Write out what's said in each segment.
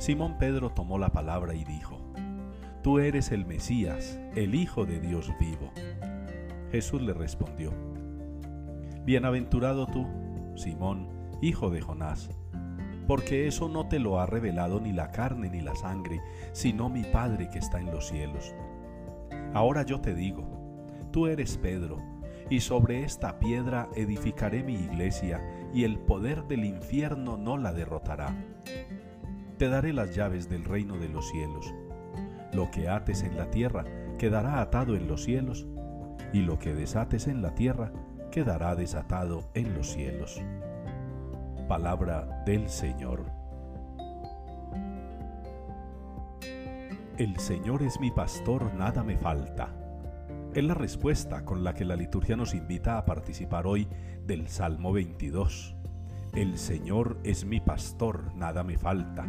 Simón Pedro tomó la palabra y dijo, Tú eres el Mesías, el Hijo de Dios vivo. Jesús le respondió, Bienaventurado tú, Simón, hijo de Jonás, porque eso no te lo ha revelado ni la carne ni la sangre, sino mi Padre que está en los cielos. Ahora yo te digo, tú eres Pedro, y sobre esta piedra edificaré mi iglesia, y el poder del infierno no la derrotará. Te daré las llaves del reino de los cielos. Lo que ates en la tierra quedará atado en los cielos, y lo que desates en la tierra quedará desatado en los cielos. Palabra del Señor. El Señor es mi pastor, nada me falta. Es la respuesta con la que la liturgia nos invita a participar hoy del Salmo 22. El Señor es mi pastor, nada me falta.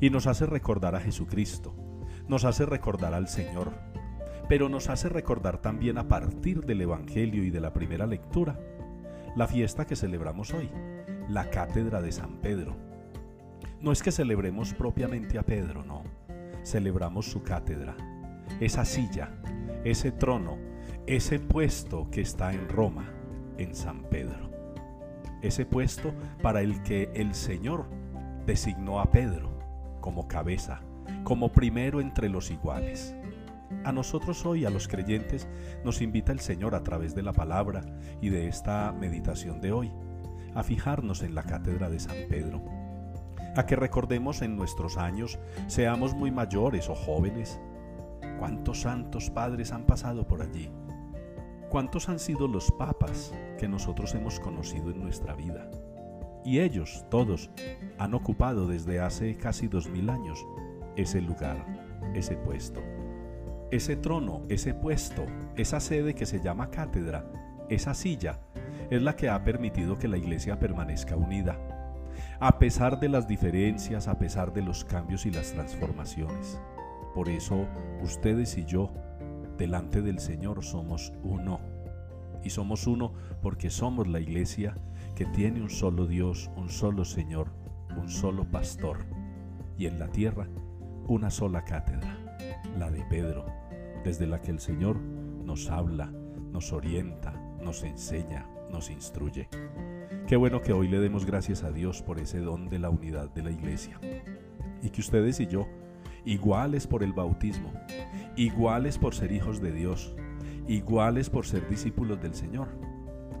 Y nos hace recordar a Jesucristo, nos hace recordar al Señor, pero nos hace recordar también a partir del Evangelio y de la primera lectura, la fiesta que celebramos hoy, la cátedra de San Pedro. No es que celebremos propiamente a Pedro, no, celebramos su cátedra, esa silla, ese trono, ese puesto que está en Roma, en San Pedro. Ese puesto para el que el Señor designó a Pedro como cabeza, como primero entre los iguales. A nosotros hoy, a los creyentes, nos invita el Señor a través de la palabra y de esta meditación de hoy, a fijarnos en la cátedra de San Pedro, a que recordemos en nuestros años, seamos muy mayores o jóvenes, cuántos santos padres han pasado por allí, cuántos han sido los papas que nosotros hemos conocido en nuestra vida. Y ellos, todos, han ocupado desde hace casi dos mil años ese lugar, ese puesto. Ese trono, ese puesto, esa sede que se llama cátedra, esa silla, es la que ha permitido que la iglesia permanezca unida, a pesar de las diferencias, a pesar de los cambios y las transformaciones. Por eso ustedes y yo, delante del Señor, somos uno. Y somos uno porque somos la iglesia que tiene un solo Dios, un solo Señor, un solo pastor. Y en la tierra, una sola cátedra, la de Pedro, desde la que el Señor nos habla, nos orienta, nos enseña, nos instruye. Qué bueno que hoy le demos gracias a Dios por ese don de la unidad de la iglesia. Y que ustedes y yo, iguales por el bautismo, iguales por ser hijos de Dios, iguales por ser discípulos del Señor,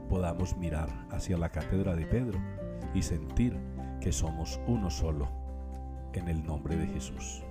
podamos mirar hacia la cátedra de Pedro y sentir que somos uno solo, en el nombre de Jesús.